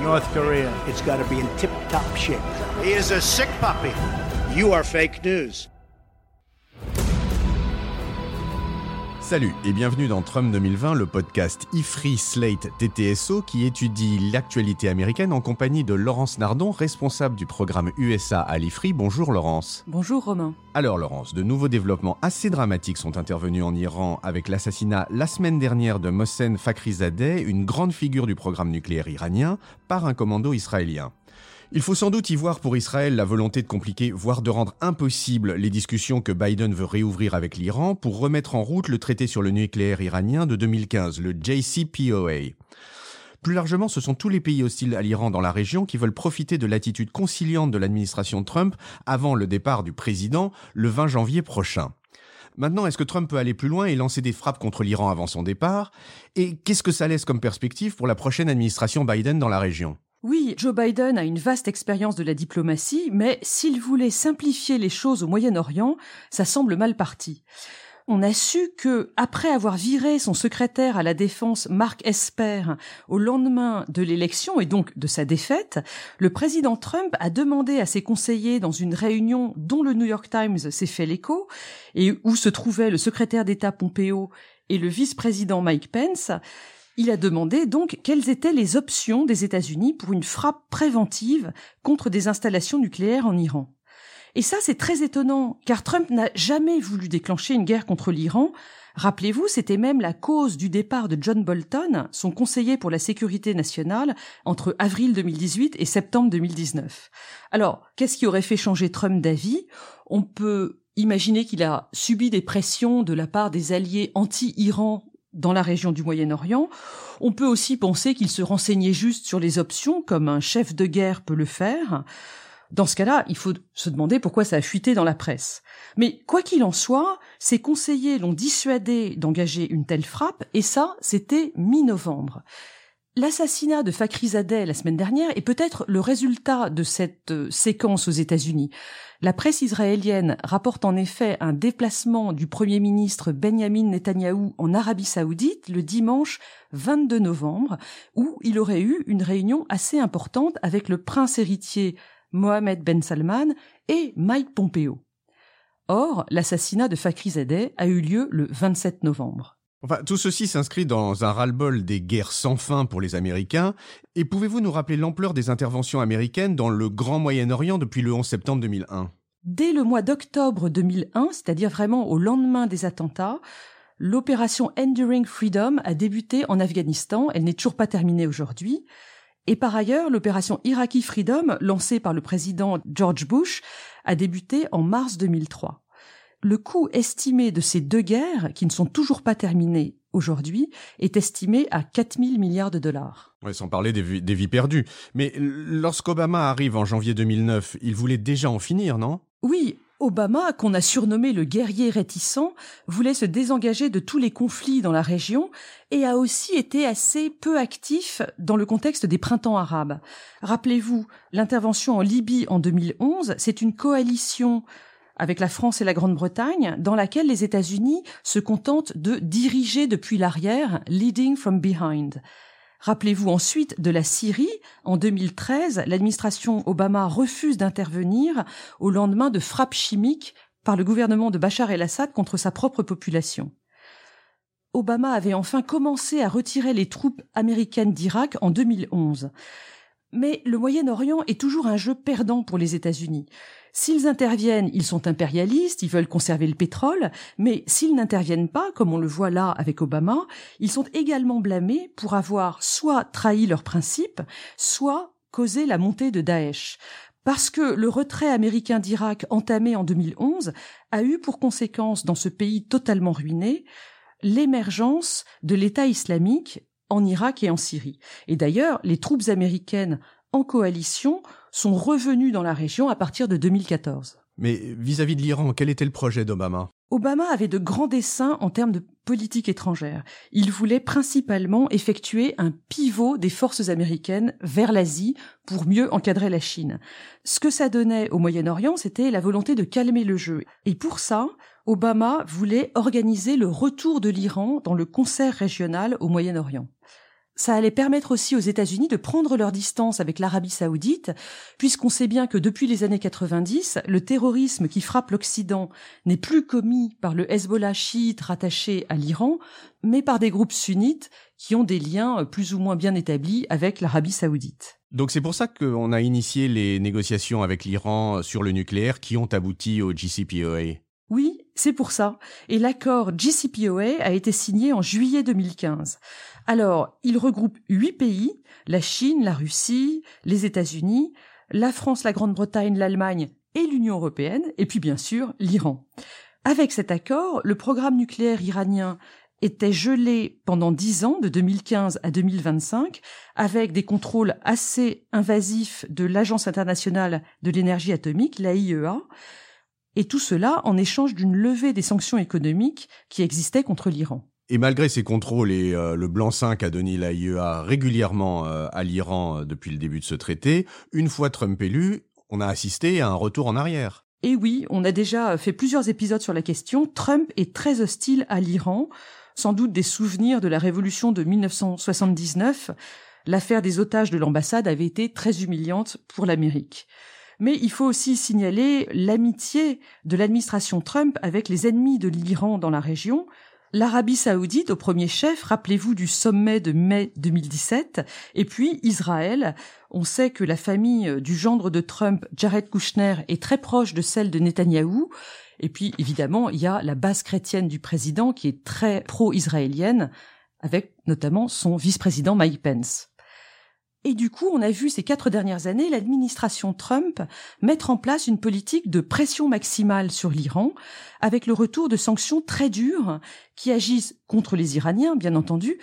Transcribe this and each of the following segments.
North Korea. It's got to be in tip top shape. He is a sick puppy. You are fake news. Salut et bienvenue dans Trump 2020, le podcast IFRI Slate TTSO qui étudie l'actualité américaine en compagnie de Laurence Nardon, responsable du programme USA à l'IFRI. Bonjour Laurence. Bonjour Romain. Alors Laurence, de nouveaux développements assez dramatiques sont intervenus en Iran avec l'assassinat la semaine dernière de Mohsen Fakhrizadeh, une grande figure du programme nucléaire iranien, par un commando israélien. Il faut sans doute y voir pour Israël la volonté de compliquer, voire de rendre impossible les discussions que Biden veut réouvrir avec l'Iran pour remettre en route le traité sur le nucléaire iranien de 2015, le JCPOA. Plus largement, ce sont tous les pays hostiles à l'Iran dans la région qui veulent profiter de l'attitude conciliante de l'administration Trump avant le départ du président le 20 janvier prochain. Maintenant, est-ce que Trump peut aller plus loin et lancer des frappes contre l'Iran avant son départ? Et qu'est-ce que ça laisse comme perspective pour la prochaine administration Biden dans la région? Oui, Joe Biden a une vaste expérience de la diplomatie, mais s'il voulait simplifier les choses au Moyen-Orient, ça semble mal parti. On a su que, après avoir viré son secrétaire à la défense Mark Esper au lendemain de l'élection et donc de sa défaite, le président Trump a demandé à ses conseillers dans une réunion dont le New York Times s'est fait l'écho et où se trouvaient le secrétaire d'État Pompeo et le vice-président Mike Pence, il a demandé donc quelles étaient les options des États-Unis pour une frappe préventive contre des installations nucléaires en Iran. Et ça, c'est très étonnant, car Trump n'a jamais voulu déclencher une guerre contre l'Iran. Rappelez-vous, c'était même la cause du départ de John Bolton, son conseiller pour la sécurité nationale, entre avril 2018 et septembre 2019. Alors, qu'est-ce qui aurait fait changer Trump d'avis? On peut imaginer qu'il a subi des pressions de la part des alliés anti-Iran dans la région du Moyen-Orient. On peut aussi penser qu'il se renseignait juste sur les options, comme un chef de guerre peut le faire. Dans ce cas-là, il faut se demander pourquoi ça a fuité dans la presse. Mais quoi qu'il en soit, ses conseillers l'ont dissuadé d'engager une telle frappe, et ça, c'était mi-novembre. L'assassinat de Fakhrizadeh la semaine dernière est peut-être le résultat de cette euh, séquence aux États-Unis. La presse israélienne rapporte en effet un déplacement du Premier ministre Benjamin Netanyahou en Arabie saoudite le dimanche 22 novembre, où il aurait eu une réunion assez importante avec le prince héritier Mohamed Ben Salman et Mike Pompeo. Or, l'assassinat de Fakhrizadeh a eu lieu le 27 novembre. Enfin, tout ceci s'inscrit dans un ras-le-bol des guerres sans fin pour les Américains. Et pouvez-vous nous rappeler l'ampleur des interventions américaines dans le Grand Moyen-Orient depuis le 11 septembre 2001 Dès le mois d'octobre 2001, c'est-à-dire vraiment au lendemain des attentats, l'opération Enduring Freedom a débuté en Afghanistan. Elle n'est toujours pas terminée aujourd'hui. Et par ailleurs, l'opération Iraqi Freedom, lancée par le président George Bush, a débuté en mars 2003. Le coût estimé de ces deux guerres, qui ne sont toujours pas terminées aujourd'hui, est estimé à 4 000 milliards de dollars. Ouais, sans parler des, vies- des vies perdues. Mais lorsqu'Obama arrive en janvier 2009, il voulait déjà en finir, non? Oui, Obama, qu'on a surnommé le guerrier réticent, voulait se désengager de tous les conflits dans la région et a aussi été assez peu actif dans le contexte des printemps arabes. Rappelez-vous, l'intervention en Libye en 2011, c'est une coalition avec la France et la Grande-Bretagne, dans laquelle les États-Unis se contentent de diriger depuis l'arrière, leading from behind. Rappelez-vous ensuite de la Syrie. En 2013, l'administration Obama refuse d'intervenir au lendemain de frappes chimiques par le gouvernement de Bachar el-Assad contre sa propre population. Obama avait enfin commencé à retirer les troupes américaines d'Irak en 2011. Mais le Moyen-Orient est toujours un jeu perdant pour les États-Unis. S'ils interviennent, ils sont impérialistes, ils veulent conserver le pétrole, mais s'ils n'interviennent pas, comme on le voit là avec Obama, ils sont également blâmés pour avoir soit trahi leurs principes, soit causé la montée de Daesh. Parce que le retrait américain d'Irak entamé en 2011 a eu pour conséquence dans ce pays totalement ruiné l'émergence de l'État islamique en Irak et en Syrie. Et d'ailleurs, les troupes américaines en coalition sont revenus dans la région à partir de 2014. Mais vis-à-vis de l'Iran, quel était le projet d'Obama? Obama avait de grands desseins en termes de politique étrangère. Il voulait principalement effectuer un pivot des forces américaines vers l'Asie pour mieux encadrer la Chine. Ce que ça donnait au Moyen-Orient, c'était la volonté de calmer le jeu. Et pour ça, Obama voulait organiser le retour de l'Iran dans le concert régional au Moyen-Orient ça allait permettre aussi aux États-Unis de prendre leur distance avec l'Arabie saoudite, puisqu'on sait bien que depuis les années 90, le terrorisme qui frappe l'Occident n'est plus commis par le Hezbollah chiite rattaché à l'Iran, mais par des groupes sunnites qui ont des liens plus ou moins bien établis avec l'Arabie saoudite. Donc c'est pour ça qu'on a initié les négociations avec l'Iran sur le nucléaire qui ont abouti au JCPOA. Oui, c'est pour ça. Et l'accord JCPOA a été signé en juillet 2015. Alors, il regroupe huit pays, la Chine, la Russie, les États-Unis, la France, la Grande-Bretagne, l'Allemagne et l'Union européenne, et puis bien sûr l'Iran. Avec cet accord, le programme nucléaire iranien était gelé pendant dix ans, de 2015 à 2025, avec des contrôles assez invasifs de l'Agence internationale de l'énergie atomique, l'AIEA, et tout cela en échange d'une levée des sanctions économiques qui existaient contre l'Iran. Et malgré ces contrôles et euh, le blanc-seing qu'a donné l'AIEA régulièrement euh, à l'Iran euh, depuis le début de ce traité, une fois Trump élu, on a assisté à un retour en arrière. Et oui, on a déjà fait plusieurs épisodes sur la question. Trump est très hostile à l'Iran, sans doute des souvenirs de la révolution de 1979. L'affaire des otages de l'ambassade avait été très humiliante pour l'Amérique. Mais il faut aussi signaler l'amitié de l'administration Trump avec les ennemis de l'Iran dans la région, l'Arabie saoudite au premier chef, rappelez-vous du sommet de mai 2017, et puis Israël. On sait que la famille du gendre de Trump, Jared Kushner, est très proche de celle de Netanyahou. Et puis, évidemment, il y a la base chrétienne du président qui est très pro-israélienne, avec notamment son vice-président Mike Pence. Et du coup, on a vu ces quatre dernières années l'administration Trump mettre en place une politique de pression maximale sur l'Iran, avec le retour de sanctions très dures qui agissent contre les Iraniens, bien entendu,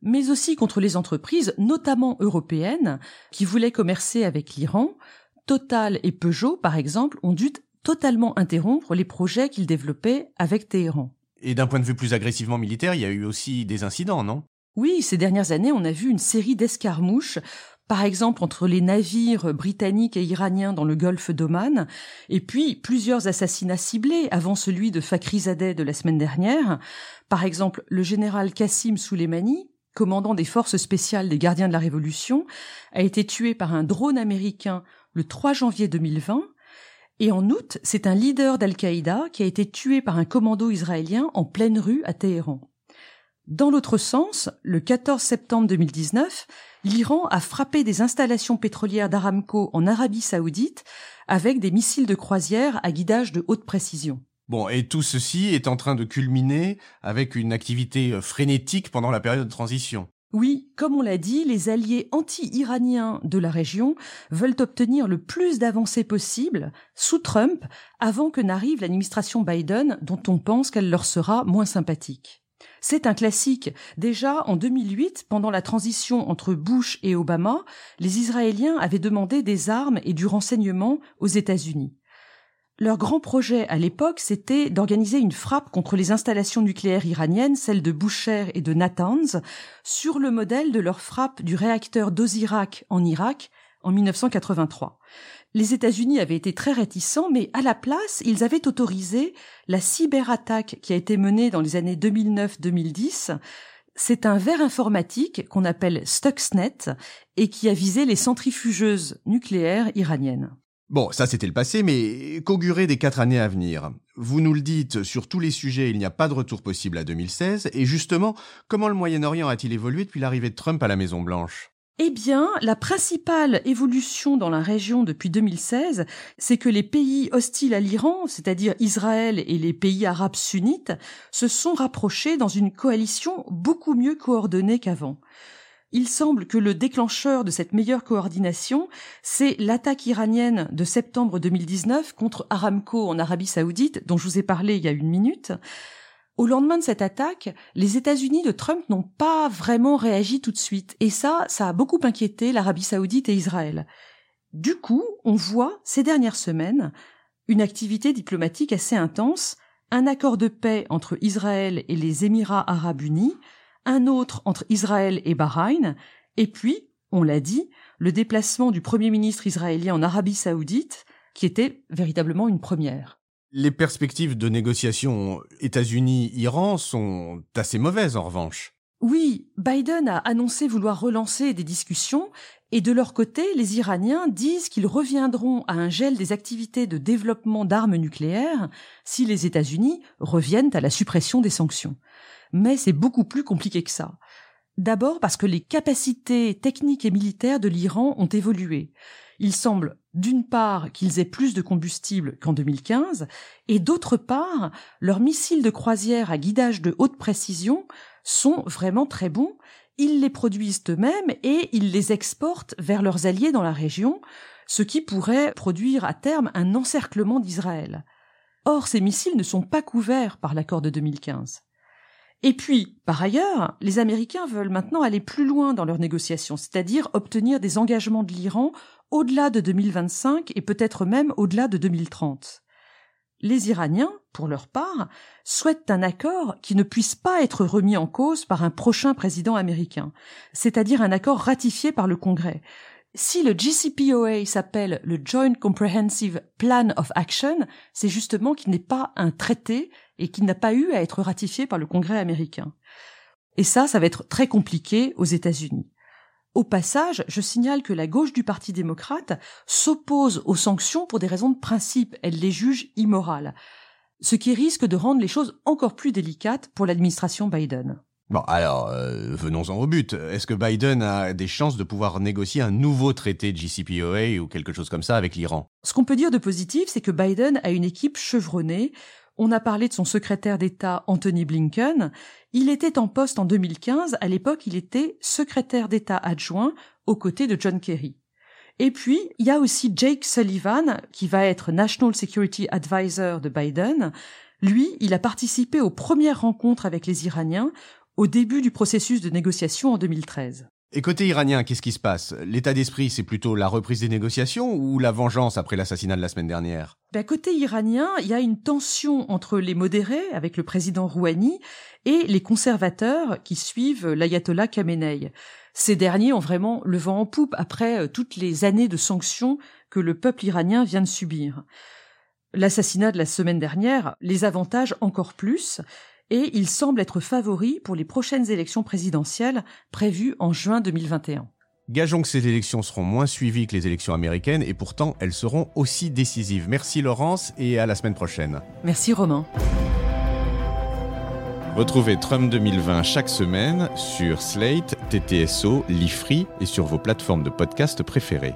mais aussi contre les entreprises, notamment européennes, qui voulaient commercer avec l'Iran. Total et Peugeot, par exemple, ont dû totalement interrompre les projets qu'ils développaient avec Téhéran. Et d'un point de vue plus agressivement militaire, il y a eu aussi des incidents, non? Oui, ces dernières années, on a vu une série d'escarmouches, par exemple entre les navires britanniques et iraniens dans le golfe d'Oman, et puis plusieurs assassinats ciblés avant celui de Fakhrizadeh de la semaine dernière. Par exemple, le général Qassim Soleimani, commandant des forces spéciales des gardiens de la Révolution, a été tué par un drone américain le 3 janvier 2020, et en août, c'est un leader d'Al-Qaïda qui a été tué par un commando israélien en pleine rue à Téhéran. Dans l'autre sens, le 14 septembre 2019, l'Iran a frappé des installations pétrolières d'Aramco en Arabie saoudite avec des missiles de croisière à guidage de haute précision. Bon, et tout ceci est en train de culminer avec une activité euh, frénétique pendant la période de transition. Oui, comme on l'a dit, les alliés anti-iraniens de la région veulent obtenir le plus d'avancées possible sous Trump avant que n'arrive l'administration Biden dont on pense qu'elle leur sera moins sympathique. C'est un classique. Déjà, en 2008, pendant la transition entre Bush et Obama, les Israéliens avaient demandé des armes et du renseignement aux États-Unis. Leur grand projet à l'époque, c'était d'organiser une frappe contre les installations nucléaires iraniennes, celles de Boucher et de Natanz, sur le modèle de leur frappe du réacteur d'Ozirak en Irak en 1983 les États-Unis avaient été très réticents, mais à la place, ils avaient autorisé la cyberattaque qui a été menée dans les années 2009-2010. C'est un verre informatique qu'on appelle Stuxnet et qui a visé les centrifugeuses nucléaires iraniennes. Bon, ça c'était le passé, mais qu'augurer des quatre années à venir? Vous nous le dites, sur tous les sujets, il n'y a pas de retour possible à 2016, et justement, comment le Moyen-Orient a-t-il évolué depuis l'arrivée de Trump à la Maison-Blanche? Eh bien, la principale évolution dans la région depuis 2016, c'est que les pays hostiles à l'Iran, c'est-à-dire Israël et les pays arabes sunnites, se sont rapprochés dans une coalition beaucoup mieux coordonnée qu'avant. Il semble que le déclencheur de cette meilleure coordination, c'est l'attaque iranienne de septembre 2019 contre Aramco en Arabie saoudite, dont je vous ai parlé il y a une minute. Au lendemain de cette attaque, les États-Unis de Trump n'ont pas vraiment réagi tout de suite, et ça, ça a beaucoup inquiété l'Arabie saoudite et Israël. Du coup, on voit ces dernières semaines une activité diplomatique assez intense, un accord de paix entre Israël et les Émirats arabes unis, un autre entre Israël et Bahreïn, et puis, on l'a dit, le déplacement du Premier ministre israélien en Arabie saoudite, qui était véritablement une première. Les perspectives de négociation États-Unis-Iran sont assez mauvaises en revanche. Oui, Biden a annoncé vouloir relancer des discussions et de leur côté, les Iraniens disent qu'ils reviendront à un gel des activités de développement d'armes nucléaires si les États-Unis reviennent à la suppression des sanctions. Mais c'est beaucoup plus compliqué que ça. D'abord parce que les capacités techniques et militaires de l'Iran ont évolué. Il semble d'une part qu'ils aient plus de combustible qu'en 2015, et d'autre part, leurs missiles de croisière à guidage de haute précision sont vraiment très bons, ils les produisent eux-mêmes et ils les exportent vers leurs alliés dans la région, ce qui pourrait produire à terme un encerclement d'Israël. Or, ces missiles ne sont pas couverts par l'accord de 2015. Et puis, par ailleurs, les Américains veulent maintenant aller plus loin dans leurs négociations, c'est-à-dire obtenir des engagements de l'Iran au-delà de 2025 et peut-être même au-delà de 2030. Les Iraniens, pour leur part, souhaitent un accord qui ne puisse pas être remis en cause par un prochain président américain, c'est-à-dire un accord ratifié par le Congrès. Si le GCPOA s'appelle le Joint Comprehensive Plan of Action, c'est justement qu'il n'est pas un traité et qu'il n'a pas eu à être ratifié par le Congrès américain. Et ça, ça va être très compliqué aux États-Unis. Au passage, je signale que la gauche du Parti démocrate s'oppose aux sanctions pour des raisons de principe. Elle les juge immorales. Ce qui risque de rendre les choses encore plus délicates pour l'administration Biden. Bon, alors, euh, venons-en au but. Est-ce que Biden a des chances de pouvoir négocier un nouveau traité JCPOA ou quelque chose comme ça avec l'Iran? Ce qu'on peut dire de positif, c'est que Biden a une équipe chevronnée. On a parlé de son secrétaire d'État Anthony Blinken. Il était en poste en 2015. À l'époque, il était secrétaire d'État adjoint aux côtés de John Kerry. Et puis, il y a aussi Jake Sullivan, qui va être National Security Advisor de Biden. Lui, il a participé aux premières rencontres avec les Iraniens au début du processus de négociation en 2013. Et côté iranien, qu'est-ce qui se passe? L'état d'esprit, c'est plutôt la reprise des négociations ou la vengeance après l'assassinat de la semaine dernière? Ben, Côté iranien, il y a une tension entre les modérés, avec le président Rouhani, et les conservateurs qui suivent l'ayatollah Khamenei. Ces derniers ont vraiment le vent en poupe après euh, toutes les années de sanctions que le peuple iranien vient de subir. L'assassinat de la semaine dernière les avantage encore plus, et il semble être favori pour les prochaines élections présidentielles prévues en juin 2021. Gageons que ces élections seront moins suivies que les élections américaines et pourtant elles seront aussi décisives. Merci Laurence et à la semaine prochaine. Merci Romain. Retrouvez Trump 2020 chaque semaine sur Slate, TTSO, Lifree et sur vos plateformes de podcast préférées.